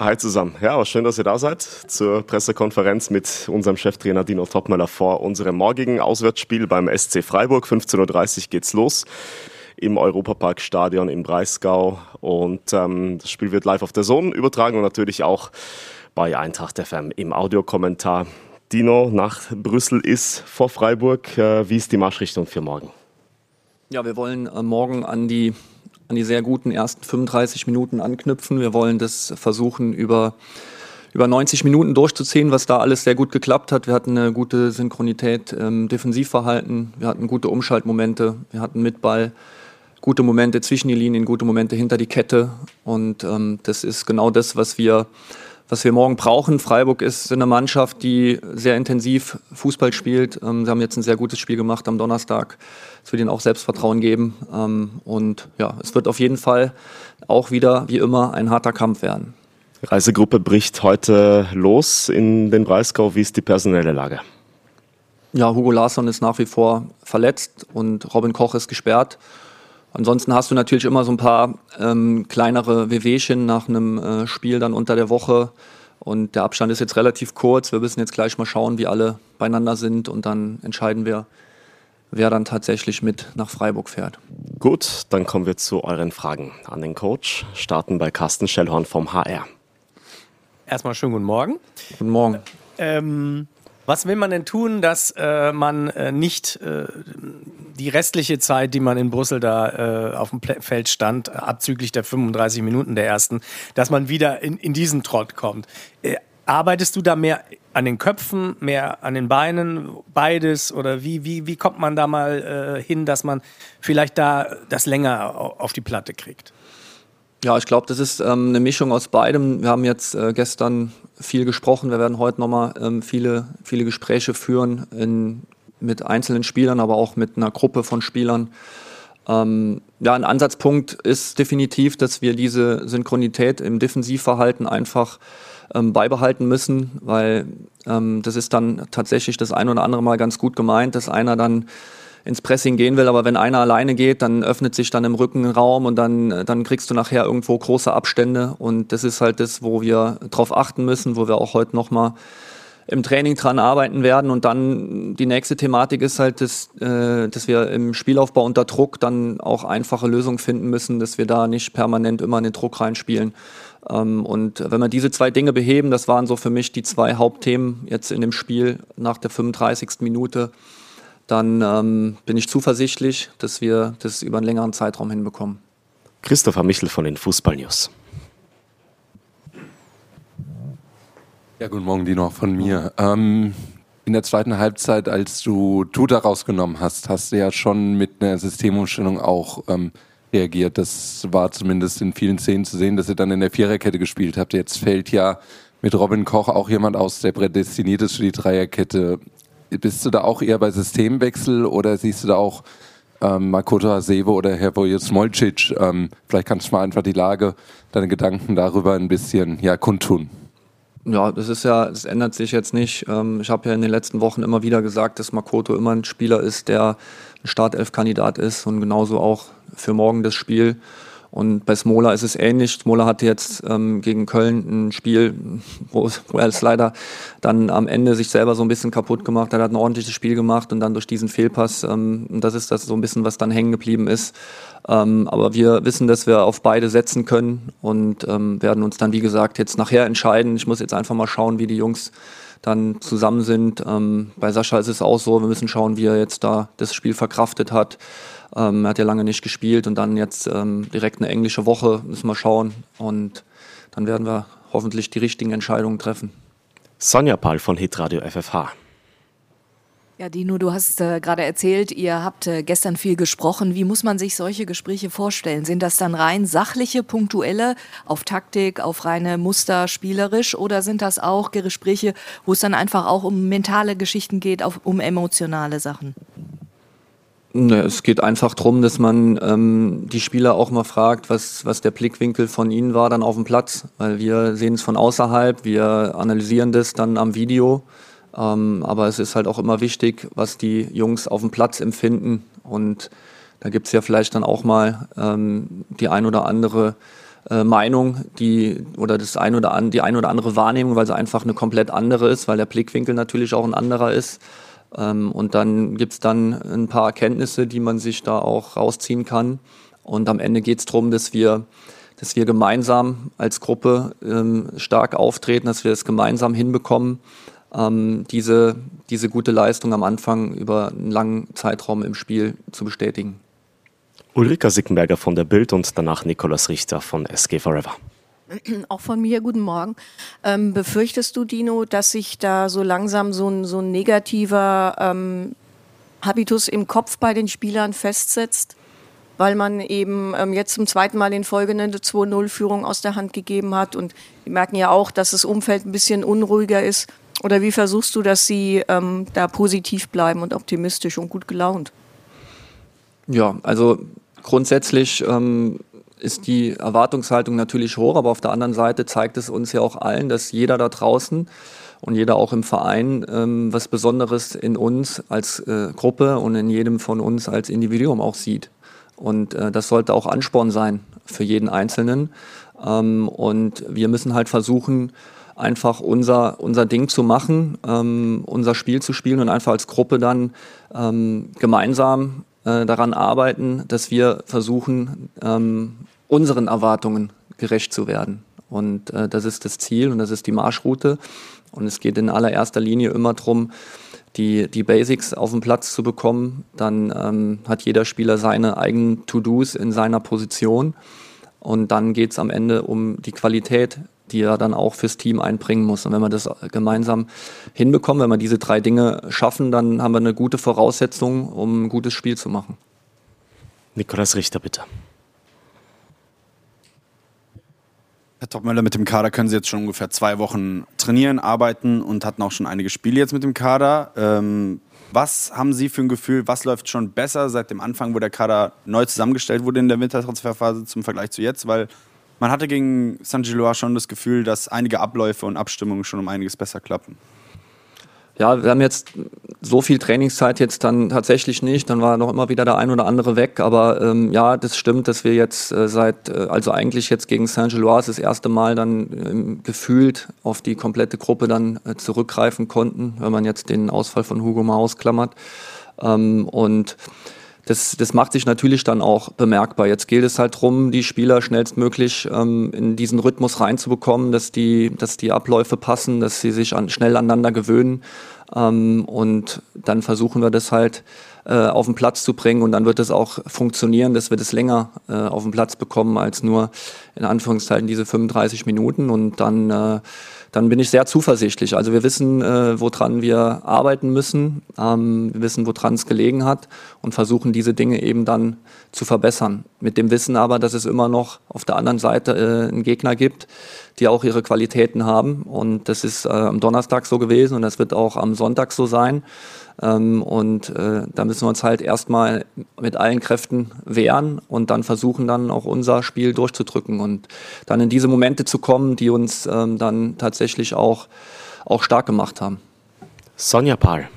Hi zusammen. Ja, aber schön, dass ihr da seid zur Pressekonferenz mit unserem Cheftrainer Dino Topmöller vor unserem morgigen Auswärtsspiel beim SC Freiburg. 15.30 Uhr geht's los im Europaparkstadion im Breisgau. Und ähm, das Spiel wird live auf der Zone übertragen und natürlich auch bei Eintracht FM im Audiokommentar. Dino nach Brüssel ist vor Freiburg. Äh, wie ist die Marschrichtung für morgen? Ja, wir wollen äh, morgen an die an die sehr guten ersten 35 Minuten anknüpfen. Wir wollen das versuchen über über 90 Minuten durchzuziehen, was da alles sehr gut geklappt hat. Wir hatten eine gute Synchronität im Defensivverhalten, wir hatten gute Umschaltmomente, wir hatten mit Ball gute Momente zwischen die Linien, gute Momente hinter die Kette. Und ähm, das ist genau das, was wir was wir morgen brauchen. Freiburg ist eine Mannschaft, die sehr intensiv Fußball spielt. Ähm, sie haben jetzt ein sehr gutes Spiel gemacht am Donnerstag. Es wird ihnen auch Selbstvertrauen geben. Ähm, und ja, es wird auf jeden Fall auch wieder, wie immer, ein harter Kampf werden. Reisegruppe bricht heute los in den Breisgau. Wie ist die personelle Lage? Ja, Hugo Larsson ist nach wie vor verletzt und Robin Koch ist gesperrt. Ansonsten hast du natürlich immer so ein paar ähm, kleinere Wehwehchen nach einem äh, Spiel dann unter der Woche. Und der Abstand ist jetzt relativ kurz. Wir müssen jetzt gleich mal schauen, wie alle beieinander sind und dann entscheiden wir, wer dann tatsächlich mit nach Freiburg fährt. Gut, dann kommen wir zu euren Fragen an den Coach. Starten bei Carsten Schellhorn vom HR. Erstmal schönen guten Morgen. Guten Morgen. Ähm, was will man denn tun, dass äh, man äh, nicht äh, die restliche Zeit, die man in Brüssel da äh, auf dem Feld stand, abzüglich der 35 Minuten der ersten, dass man wieder in, in diesen Trott kommt? Äh, arbeitest du da mehr an den Köpfen, mehr an den Beinen, beides? Oder wie, wie, wie kommt man da mal äh, hin, dass man vielleicht da das länger auf die Platte kriegt? Ja, ich glaube, das ist ähm, eine Mischung aus beidem. Wir haben jetzt äh, gestern viel gesprochen. Wir werden heute nochmal ähm, viele, viele Gespräche führen in, mit einzelnen Spielern, aber auch mit einer Gruppe von Spielern. Ähm, ja, ein Ansatzpunkt ist definitiv, dass wir diese Synchronität im Defensivverhalten einfach ähm, beibehalten müssen, weil ähm, das ist dann tatsächlich das ein oder andere Mal ganz gut gemeint, dass einer dann ins Pressing gehen will, aber wenn einer alleine geht, dann öffnet sich dann im Rücken Raum und dann, dann kriegst du nachher irgendwo große Abstände und das ist halt das, wo wir drauf achten müssen, wo wir auch heute nochmal im Training dran arbeiten werden und dann die nächste Thematik ist halt, dass, äh, dass wir im Spielaufbau unter Druck dann auch einfache Lösungen finden müssen, dass wir da nicht permanent immer in den Druck reinspielen. Ähm, und wenn wir diese zwei Dinge beheben, das waren so für mich die zwei Hauptthemen jetzt in dem Spiel nach der 35. Minute, dann ähm, bin ich zuversichtlich, dass wir das über einen längeren Zeitraum hinbekommen. Christopher Michel von den Fußball News. Ja, guten Morgen, Dino, von mir. Ähm, in der zweiten Halbzeit, als du Tuta rausgenommen hast, hast du ja schon mit einer Systemumstellung auch ähm, reagiert. Das war zumindest in vielen Szenen zu sehen, dass ihr dann in der Viererkette gespielt habt. Jetzt fällt ja mit Robin Koch auch jemand aus, der prädestiniert ist für die Dreierkette. Bist du da auch eher bei Systemwechsel oder siehst du da auch ähm, Makoto Hasebe oder Herr Smolcic? Ähm, vielleicht kannst du mal einfach die Lage, deine Gedanken darüber ein bisschen ja, kundtun. Ja, das ist ja, das ändert sich jetzt nicht. Ähm, ich habe ja in den letzten Wochen immer wieder gesagt, dass Makoto immer ein Spieler ist, der ein Startelf-Kandidat ist und genauso auch für morgen das Spiel. Und bei Smola ist es ähnlich. Smola hatte jetzt ähm, gegen Köln ein Spiel, wo, wo, er es leider dann am Ende sich selber so ein bisschen kaputt gemacht hat. Er hat ein ordentliches Spiel gemacht und dann durch diesen Fehlpass, ähm, das ist das so ein bisschen, was dann hängen geblieben ist. Ähm, aber wir wissen, dass wir auf beide setzen können und ähm, werden uns dann, wie gesagt, jetzt nachher entscheiden. Ich muss jetzt einfach mal schauen, wie die Jungs dann zusammen sind. Ähm, bei Sascha ist es auch so, wir müssen schauen, wie er jetzt da das Spiel verkraftet hat. Ähm, er hat ja lange nicht gespielt und dann jetzt ähm, direkt eine englische Woche, müssen wir schauen. Und dann werden wir hoffentlich die richtigen Entscheidungen treffen. Sonja Paul von Hitradio FFH. Ja, Dino, du hast äh, gerade erzählt, ihr habt äh, gestern viel gesprochen. Wie muss man sich solche Gespräche vorstellen? Sind das dann rein sachliche, punktuelle, auf Taktik, auf reine Muster, spielerisch? Oder sind das auch Gespräche, wo es dann einfach auch um mentale Geschichten geht, auf, um emotionale Sachen? Ne, es geht einfach darum, dass man ähm, die Spieler auch mal fragt, was, was der Blickwinkel von ihnen war dann auf dem Platz. Weil wir sehen es von außerhalb, wir analysieren das dann am Video. Ähm, aber es ist halt auch immer wichtig, was die Jungs auf dem Platz empfinden. Und da gibt es ja vielleicht dann auch mal ähm, die ein oder andere äh, Meinung, die oder das ein oder an, die ein oder andere Wahrnehmung, weil sie einfach eine komplett andere ist, weil der Blickwinkel natürlich auch ein anderer ist. Ähm, und dann gibt's dann ein paar Erkenntnisse, die man sich da auch rausziehen kann. Und am Ende geht's drum, dass wir, dass wir gemeinsam als Gruppe ähm, stark auftreten, dass wir es gemeinsam hinbekommen, ähm, diese, diese gute Leistung am Anfang über einen langen Zeitraum im Spiel zu bestätigen. Ulrika Sickenberger von der Bild und danach Nikolaus Richter von SG Forever. Auch von mir, guten Morgen. Ähm, befürchtest du, Dino, dass sich da so langsam so ein, so ein negativer ähm, Habitus im Kopf bei den Spielern festsetzt? Weil man eben ähm, jetzt zum zweiten Mal in Folge eine 2-0-Führung aus der Hand gegeben hat. Und wir merken ja auch, dass das Umfeld ein bisschen unruhiger ist. Oder wie versuchst du, dass sie ähm, da positiv bleiben und optimistisch und gut gelaunt? Ja, also grundsätzlich ähm, ist die Erwartungshaltung natürlich hoch, aber auf der anderen Seite zeigt es uns ja auch allen, dass jeder da draußen und jeder auch im Verein ähm, was Besonderes in uns als äh, Gruppe und in jedem von uns als Individuum auch sieht. Und äh, das sollte auch Ansporn sein für jeden Einzelnen. Ähm, und wir müssen halt versuchen, einfach unser, unser Ding zu machen, ähm, unser Spiel zu spielen und einfach als Gruppe dann ähm, gemeinsam äh, daran arbeiten, dass wir versuchen, ähm, unseren Erwartungen gerecht zu werden. Und äh, das ist das Ziel und das ist die Marschroute. Und es geht in allererster Linie immer darum, die, die Basics auf den Platz zu bekommen. Dann ähm, hat jeder Spieler seine eigenen To-Dos in seiner Position. Und dann geht es am Ende um die Qualität die er dann auch fürs Team einbringen muss. Und wenn wir das gemeinsam hinbekommen, wenn wir diese drei Dinge schaffen, dann haben wir eine gute Voraussetzung, um ein gutes Spiel zu machen. Nikolaus Richter, bitte. Herr Topmöller, mit dem Kader können Sie jetzt schon ungefähr zwei Wochen trainieren, arbeiten und hatten auch schon einige Spiele jetzt mit dem Kader. Ähm, was haben Sie für ein Gefühl, was läuft schon besser seit dem Anfang, wo der Kader neu zusammengestellt wurde in der Wintertransferphase zum Vergleich zu jetzt? Weil man hatte gegen San Giloa schon das Gefühl, dass einige Abläufe und Abstimmungen schon um einiges besser klappen. Ja, wir haben jetzt so viel Trainingszeit jetzt dann tatsächlich nicht. Dann war noch immer wieder der ein oder andere weg. Aber ähm, ja, das stimmt, dass wir jetzt äh, seit, äh, also eigentlich jetzt gegen Saint-Gilloise das erste Mal dann ähm, gefühlt auf die komplette Gruppe dann äh, zurückgreifen konnten, wenn man jetzt den Ausfall von Hugo mal ausklammert. Ähm, und das, das macht sich natürlich dann auch bemerkbar. Jetzt gilt es halt darum, die Spieler schnellstmöglich ähm, in diesen Rhythmus reinzubekommen, dass die, dass die Abläufe passen, dass sie sich an, schnell aneinander gewöhnen. Ähm, und dann versuchen wir das halt äh, auf den Platz zu bringen und dann wird es auch funktionieren, dass wir das länger äh, auf den Platz bekommen als nur in Anführungszeichen diese 35 Minuten und dann äh, dann bin ich sehr zuversichtlich. Also wir wissen, äh, woran wir arbeiten müssen, ähm, wir wissen, woran es gelegen hat und versuchen diese Dinge eben dann zu verbessern. Mit dem Wissen aber, dass es immer noch auf der anderen Seite äh, einen Gegner gibt, die auch ihre Qualitäten haben. Und das ist äh, am Donnerstag so gewesen und das wird auch am Sonntag so sein. Ähm, und äh, da müssen wir uns halt erstmal mit allen Kräften wehren und dann versuchen dann auch unser Spiel durchzudrücken und dann in diese Momente zu kommen, die uns ähm, dann tatsächlich auch, auch stark gemacht haben. Sonja Pahl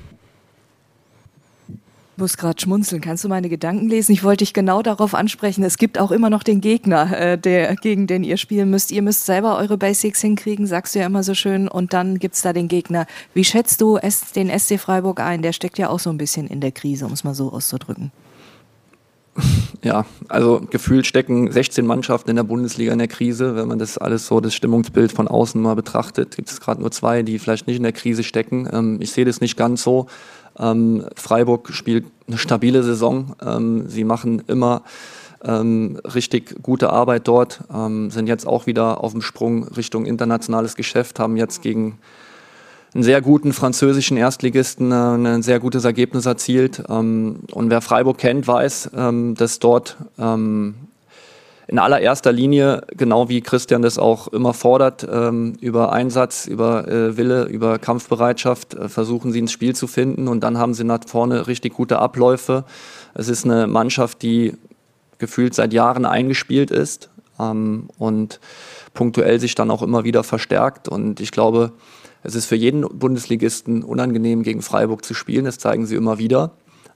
muss gerade schmunzeln. Kannst du meine Gedanken lesen? Ich wollte dich genau darauf ansprechen. Es gibt auch immer noch den Gegner, äh, der, gegen den ihr spielen müsst. Ihr müsst selber eure Basics hinkriegen, sagst du ja immer so schön. Und dann gibt es da den Gegner. Wie schätzt du es, den SC Freiburg ein? Der steckt ja auch so ein bisschen in der Krise, um es mal so auszudrücken. Ja, also gefühlt stecken 16 Mannschaften in der Bundesliga in der Krise. Wenn man das alles so, das Stimmungsbild von außen mal betrachtet, gibt es gerade nur zwei, die vielleicht nicht in der Krise stecken. Ähm, ich sehe das nicht ganz so. Ähm, Freiburg spielt eine stabile Saison. Ähm, sie machen immer ähm, richtig gute Arbeit dort, ähm, sind jetzt auch wieder auf dem Sprung Richtung internationales Geschäft, haben jetzt gegen einen sehr guten französischen Erstligisten äh, ein sehr gutes Ergebnis erzielt. Ähm, und wer Freiburg kennt, weiß, ähm, dass dort in allererster Linie, genau wie Christian das auch immer fordert, ähm, über Einsatz, über äh, Wille, über Kampfbereitschaft äh, versuchen sie ins Spiel zu finden und dann haben sie nach vorne richtig gute Abläufe. Es ist eine Mannschaft, die gefühlt seit Jahren eingespielt ist ähm, und punktuell sich dann auch immer wieder verstärkt und ich glaube, es ist für jeden Bundesligisten unangenehm, gegen Freiburg zu spielen, das zeigen sie immer wieder.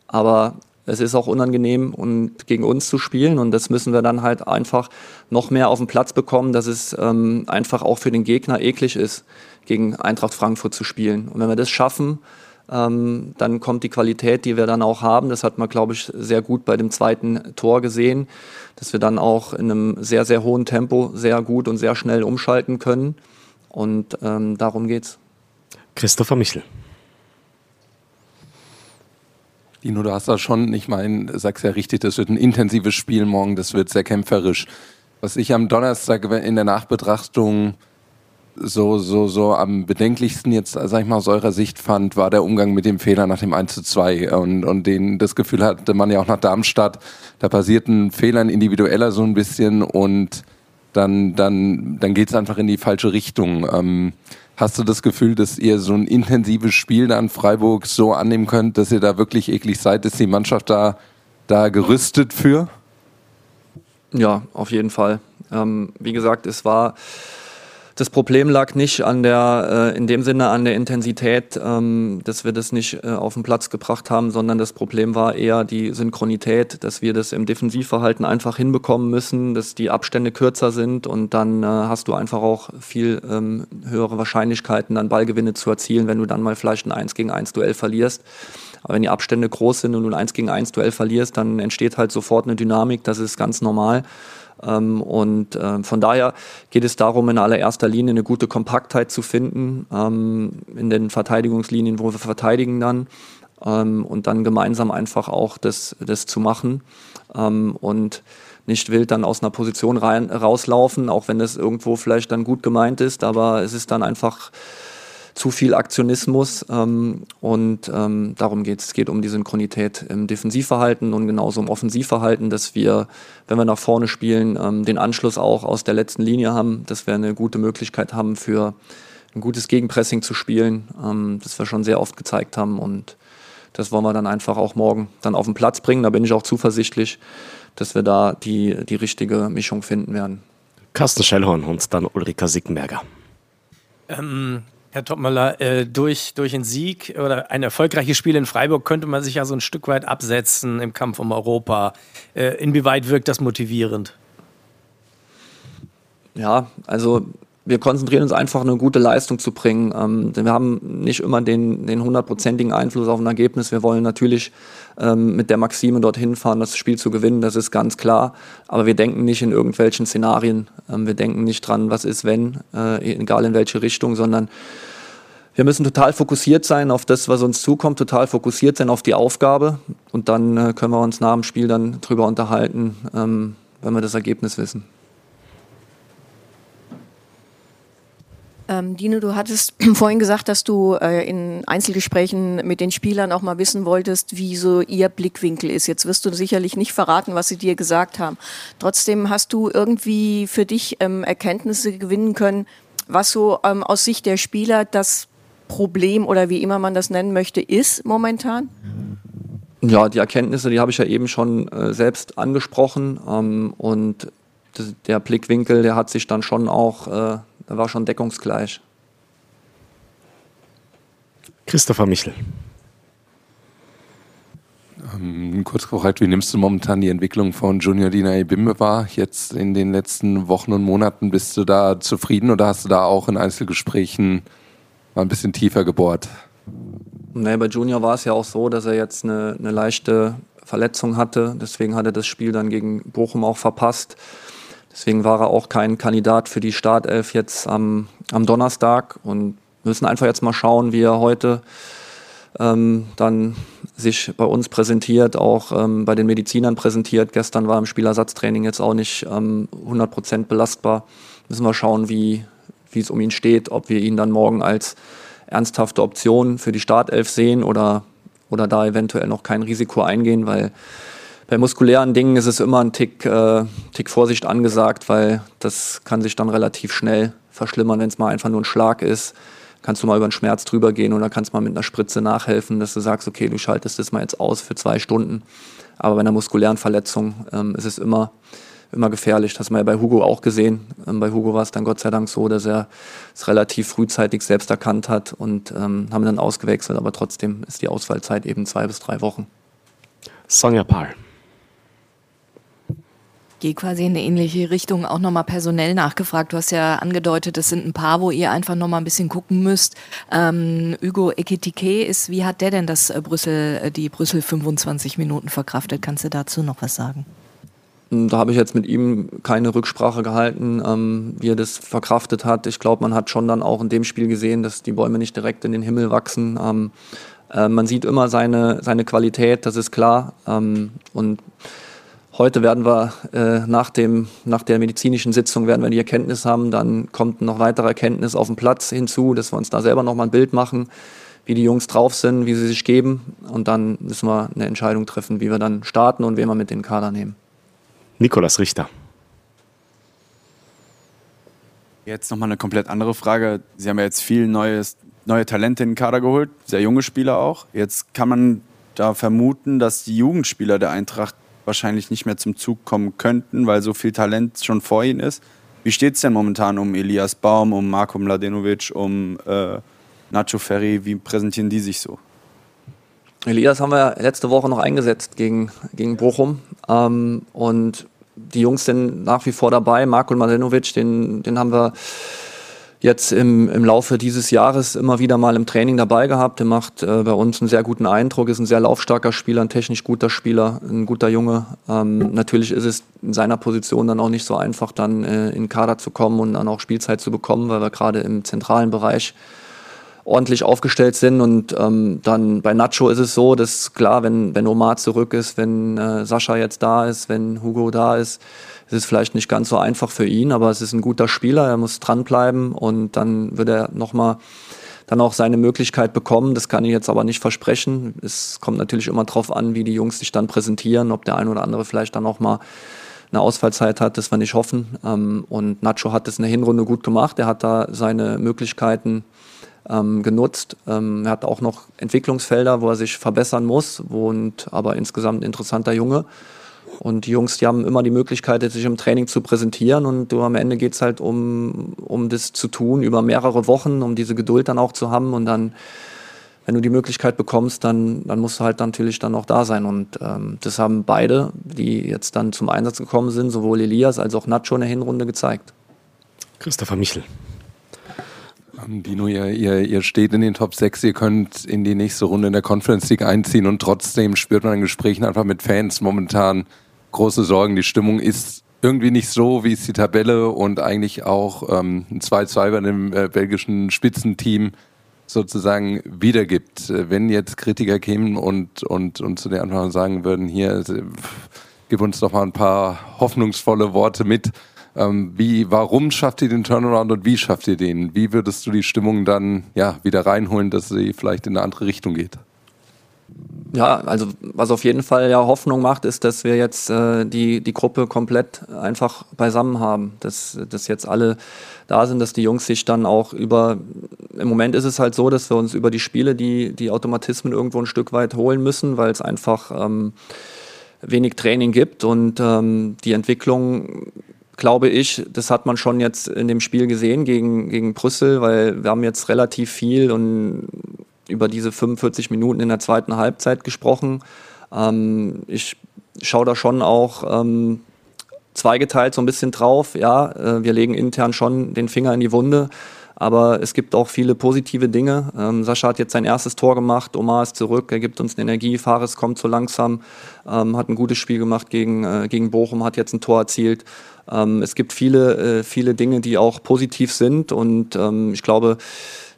Aber es ist auch unangenehm und gegen uns zu spielen und das müssen wir dann halt einfach noch mehr auf den Platz bekommen, dass es ähm, einfach auch für den Gegner eklig ist, gegen Eintracht Frankfurt zu spielen. Und wenn wir das schaffen, ähm, dann kommt die Qualität, die wir dann auch haben. Das hat man, glaube ich, sehr gut bei dem zweiten Tor gesehen, dass wir dann auch in einem sehr, sehr hohen Tempo sehr gut und sehr schnell umschalten können. Und ähm, darum geht's. Christopher Michel. Dino, du hast da schon, ich meine, sagst ja richtig, das wird ein intensives Spiel morgen, das wird sehr kämpferisch. Was ich am Donnerstag in der Nachbetrachtung so, so, so am bedenklichsten jetzt, sag ich mal, aus eurer Sicht fand, war der Umgang mit dem Fehler nach dem 1 zu 2. Und, und den, das Gefühl hatte man ja auch nach Darmstadt, da passierten Fehlern individueller so ein bisschen und dann, dann, dann geht es einfach in die falsche Richtung. Ähm, hast du das Gefühl, dass ihr so ein intensives Spiel da in Freiburg so annehmen könnt, dass ihr da wirklich eklig seid? Ist die Mannschaft da, da gerüstet für? Ja, auf jeden Fall. Ähm, wie gesagt, es war das Problem lag nicht an der, äh, in dem Sinne an der Intensität, ähm, dass wir das nicht äh, auf den Platz gebracht haben, sondern das Problem war eher die Synchronität, dass wir das im Defensivverhalten einfach hinbekommen müssen, dass die Abstände kürzer sind und dann äh, hast du einfach auch viel ähm, höhere Wahrscheinlichkeiten, dann Ballgewinne zu erzielen, wenn du dann mal vielleicht ein 1 gegen 1 Duell verlierst. Aber wenn die Abstände groß sind und du ein 1 gegen 1 Duell verlierst, dann entsteht halt sofort eine Dynamik, das ist ganz normal. Ähm, und äh, von daher geht es darum, in allererster Linie eine gute Kompaktheit zu finden ähm, in den Verteidigungslinien, wo wir verteidigen dann ähm, und dann gemeinsam einfach auch das, das zu machen und nicht wild dann aus einer Position rein, rauslaufen, auch wenn das irgendwo vielleicht dann gut gemeint ist, aber es ist dann einfach zu viel Aktionismus ähm, und ähm, darum geht es. Es geht um die Synchronität im Defensivverhalten und genauso im Offensivverhalten, dass wir, wenn wir nach vorne spielen, ähm, den Anschluss auch aus der letzten Linie haben, dass wir eine gute Möglichkeit haben für ein gutes Gegenpressing zu spielen, ähm, das wir schon sehr oft gezeigt haben und das wollen wir dann einfach auch morgen dann auf den Platz bringen. Da bin ich auch zuversichtlich, dass wir da die, die richtige Mischung finden werden. Carsten Schellhorn und dann Ulrika Sickenberger. Ähm, Herr Topmöller, äh, durch, durch einen Sieg oder ein erfolgreiches Spiel in Freiburg könnte man sich ja so ein Stück weit absetzen im Kampf um Europa. Äh, inwieweit wirkt das motivierend? Ja, also wir konzentrieren uns einfach, eine gute Leistung zu bringen. Ähm, wir haben nicht immer den, den hundertprozentigen Einfluss auf ein Ergebnis. Wir wollen natürlich ähm, mit der Maxime dorthin fahren, das Spiel zu gewinnen, das ist ganz klar. Aber wir denken nicht in irgendwelchen Szenarien. Ähm, wir denken nicht dran, was ist, wenn, äh, egal in welche Richtung, sondern wir müssen total fokussiert sein auf das, was uns zukommt, total fokussiert sein auf die Aufgabe. Und dann äh, können wir uns nach dem Spiel dann drüber unterhalten, ähm, wenn wir das Ergebnis wissen. Ähm, Dino, du hattest vorhin gesagt, dass du äh, in Einzelgesprächen mit den Spielern auch mal wissen wolltest, wie so ihr Blickwinkel ist. Jetzt wirst du sicherlich nicht verraten, was sie dir gesagt haben. Trotzdem hast du irgendwie für dich ähm, Erkenntnisse gewinnen können, was so ähm, aus Sicht der Spieler das Problem oder wie immer man das nennen möchte, ist momentan? Ja, die Erkenntnisse, die habe ich ja eben schon äh, selbst angesprochen. Ähm, und der Blickwinkel, der hat sich dann schon auch äh, da war schon deckungsgleich. Christopher Michel. Ähm, kurz gefragt, wie nimmst du momentan die Entwicklung von Junior Dina Ebimbe wahr? Jetzt in den letzten Wochen und Monaten bist du da zufrieden oder hast du da auch in Einzelgesprächen mal ein bisschen tiefer gebohrt? Nee, bei Junior war es ja auch so, dass er jetzt eine, eine leichte Verletzung hatte. Deswegen hat er das Spiel dann gegen Bochum auch verpasst. Deswegen war er auch kein Kandidat für die Startelf jetzt am, am Donnerstag und müssen einfach jetzt mal schauen, wie er heute ähm, dann sich bei uns präsentiert, auch ähm, bei den Medizinern präsentiert. Gestern war im Spielersatztraining jetzt auch nicht ähm, 100% belastbar. Müssen wir schauen, wie wie es um ihn steht, ob wir ihn dann morgen als ernsthafte Option für die Startelf sehen oder, oder da eventuell noch kein Risiko eingehen, weil bei muskulären Dingen ist es immer ein Tick, äh, Tick Vorsicht angesagt, weil das kann sich dann relativ schnell verschlimmern, wenn es mal einfach nur ein Schlag ist. Kannst du mal über den Schmerz drüber gehen oder kannst mal mit einer Spritze nachhelfen, dass du sagst, okay, du schaltest das mal jetzt aus für zwei Stunden. Aber bei einer muskulären Verletzung ähm, ist es immer, immer gefährlich. Das haben wir ja bei Hugo auch gesehen. Ähm, bei Hugo war es dann Gott sei Dank so, dass er es relativ frühzeitig selbst erkannt hat und ähm, haben dann ausgewechselt. Aber trotzdem ist die Ausfallzeit eben zwei bis drei Wochen. Sonja Pahl gehe quasi in eine ähnliche Richtung auch nochmal personell nachgefragt. Du hast ja angedeutet, es sind ein paar, wo ihr einfach nochmal ein bisschen gucken müsst. Ähm, Hugo Ekitike ist, wie hat der denn das äh, Brüssel, äh, die Brüssel 25 Minuten verkraftet? Kannst du dazu noch was sagen? Hm, da habe ich jetzt mit ihm keine Rücksprache gehalten, ähm, wie er das verkraftet hat. Ich glaube, man hat schon dann auch in dem Spiel gesehen, dass die Bäume nicht direkt in den Himmel wachsen. Ähm, äh, man sieht immer seine, seine Qualität, das ist klar. Ähm, und Heute werden wir äh, nach, dem, nach der medizinischen Sitzung werden wir die Erkenntnis haben, dann kommt noch weitere Erkenntnis auf dem Platz hinzu, dass wir uns da selber noch mal ein Bild machen, wie die Jungs drauf sind, wie sie sich geben und dann müssen wir eine Entscheidung treffen, wie wir dann starten und wen wir mit den Kader nehmen. Nikolas Richter. Jetzt nochmal eine komplett andere Frage. Sie haben ja jetzt viel neues, neue Talente in den Kader geholt, sehr junge Spieler auch. Jetzt kann man da vermuten, dass die Jugendspieler der Eintracht wahrscheinlich nicht mehr zum Zug kommen könnten, weil so viel Talent schon vor ihnen ist. Wie steht es denn momentan um Elias Baum, um Marko Mladenovic, um äh, Nacho Ferri? Wie präsentieren die sich so? Elias haben wir letzte Woche noch eingesetzt gegen, gegen Bochum. Ähm, und die Jungs sind nach wie vor dabei. Marko Mladenovic, den, den haben wir jetzt im, im Laufe dieses Jahres immer wieder mal im Training dabei gehabt. Der macht äh, bei uns einen sehr guten Eindruck, ist ein sehr laufstarker Spieler, ein technisch guter Spieler, ein guter Junge. Ähm, natürlich ist es in seiner Position dann auch nicht so einfach, dann äh, in den Kader zu kommen und dann auch Spielzeit zu bekommen, weil wir gerade im zentralen Bereich ordentlich aufgestellt sind. Und ähm, dann bei Nacho ist es so, dass klar, wenn, wenn Omar zurück ist, wenn äh, Sascha jetzt da ist, wenn Hugo da ist, es ist vielleicht nicht ganz so einfach für ihn, aber es ist ein guter Spieler, er muss dranbleiben und dann wird er nochmal dann auch seine Möglichkeit bekommen. Das kann ich jetzt aber nicht versprechen. Es kommt natürlich immer darauf an, wie die Jungs sich dann präsentieren, ob der ein oder andere vielleicht dann auch mal eine Ausfallzeit hat, das wir nicht hoffen. Ähm, und Nacho hat das in der Hinrunde gut gemacht. Er hat da seine Möglichkeiten ähm, genutzt. Ähm, er hat auch noch Entwicklungsfelder, wo er sich verbessern muss, und aber insgesamt ein interessanter Junge. Und die Jungs, die haben immer die Möglichkeit, sich im Training zu präsentieren. Und am Ende geht es halt um, um das zu tun über mehrere Wochen, um diese Geduld dann auch zu haben. Und dann, wenn du die Möglichkeit bekommst, dann, dann musst du halt natürlich dann auch da sein. Und ähm, das haben beide, die jetzt dann zum Einsatz gekommen sind, sowohl Elias als auch Nacho in der Hinrunde gezeigt. Christopher Michel. Dino, ihr, ihr, ihr steht in den Top 6, ihr könnt in die nächste Runde in der Conference League einziehen und trotzdem spürt man in Gesprächen einfach mit Fans momentan, große Sorgen. Die Stimmung ist irgendwie nicht so, wie es die Tabelle und eigentlich auch ähm, ein 2-2 bei dem äh, belgischen Spitzenteam sozusagen wiedergibt. Äh, wenn jetzt Kritiker kämen und, und, und zu der einfach sagen würden, hier, also, gib uns doch mal ein paar hoffnungsvolle Worte mit. Ähm, wie, warum schafft ihr den Turnaround und wie schafft ihr den? Wie würdest du die Stimmung dann ja, wieder reinholen, dass sie vielleicht in eine andere Richtung geht? Ja, also was auf jeden Fall ja Hoffnung macht, ist, dass wir jetzt äh, die, die Gruppe komplett einfach beisammen haben. Dass, dass jetzt alle da sind, dass die Jungs sich dann auch über, im Moment ist es halt so, dass wir uns über die Spiele die, die Automatismen irgendwo ein Stück weit holen müssen, weil es einfach ähm, wenig Training gibt und ähm, die Entwicklung glaube ich, das hat man schon jetzt in dem Spiel gesehen gegen, gegen Brüssel, weil wir haben jetzt relativ viel und über diese 45 Minuten in der zweiten Halbzeit gesprochen. Ähm, ich schaue da schon auch ähm, zweigeteilt so ein bisschen drauf. Ja, äh, wir legen intern schon den Finger in die Wunde. Aber es gibt auch viele positive Dinge. Ähm, Sascha hat jetzt sein erstes Tor gemacht, Omar ist zurück, er gibt uns eine Energie, Fares kommt so langsam, ähm, hat ein gutes Spiel gemacht gegen, äh, gegen Bochum, hat jetzt ein Tor erzielt. Ähm, es gibt viele, äh, viele Dinge, die auch positiv sind und ähm, ich glaube,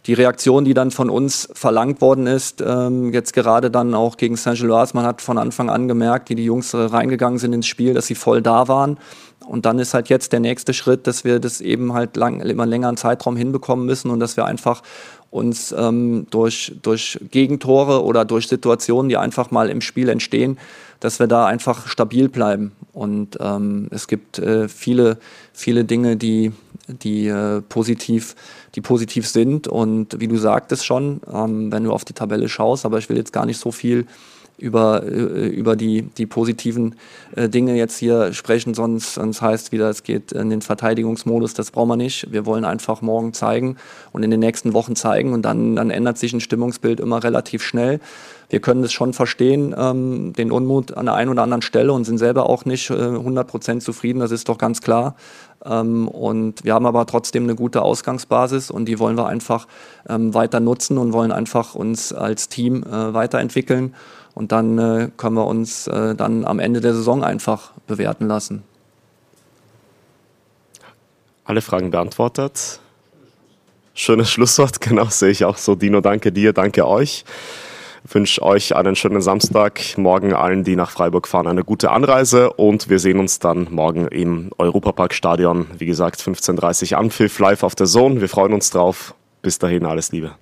die Reaktion, die dann von uns verlangt worden ist, ähm, jetzt gerade dann auch gegen Saint-Gilloise, man hat von Anfang an gemerkt, wie die Jungs reingegangen sind ins Spiel, dass sie voll da waren. Und dann ist halt jetzt der nächste Schritt, dass wir das eben halt lang, immer einen längeren Zeitraum hinbekommen müssen und dass wir einfach uns ähm, durch, durch Gegentore oder durch Situationen, die einfach mal im Spiel entstehen, dass wir da einfach stabil bleiben. Und ähm, es gibt äh, viele, viele Dinge, die, die, äh, positiv, die positiv sind. Und wie du sagtest schon, ähm, wenn du auf die Tabelle schaust, aber ich will jetzt gar nicht so viel über, äh, über die, die positiven äh, Dinge jetzt hier sprechen, sonst, sonst heißt wieder, es geht in den Verteidigungsmodus, das brauchen wir nicht. Wir wollen einfach morgen zeigen und in den nächsten Wochen zeigen und dann, dann ändert sich ein Stimmungsbild immer relativ schnell. wir können es schon verstehen, ähm, den Unmut an der einen oder anderen Stelle und sind selber auch nicht äh, 100% zufrieden, das ist doch ganz klar. Ähm, und wir haben aber trotzdem eine gute Ausgangsbasis und die wollen wir einfach ähm, weiter nutzen und wollen einfach uns als Team äh, weiterentwickeln. Und dann äh, können wir uns äh, dann am Ende der Saison einfach bewerten lassen. Alle Fragen beantwortet. Schönes Schlusswort, genau, sehe ich auch so. Dino, danke dir, danke euch. Ich wünsche euch einen schönen Samstag. Morgen allen, die nach Freiburg fahren, eine gute Anreise und wir sehen uns dann morgen im Europapark-Stadion. Wie gesagt, 15.30 Uhr Anpfiff live auf der Zone. Wir freuen uns drauf. Bis dahin, alles Liebe.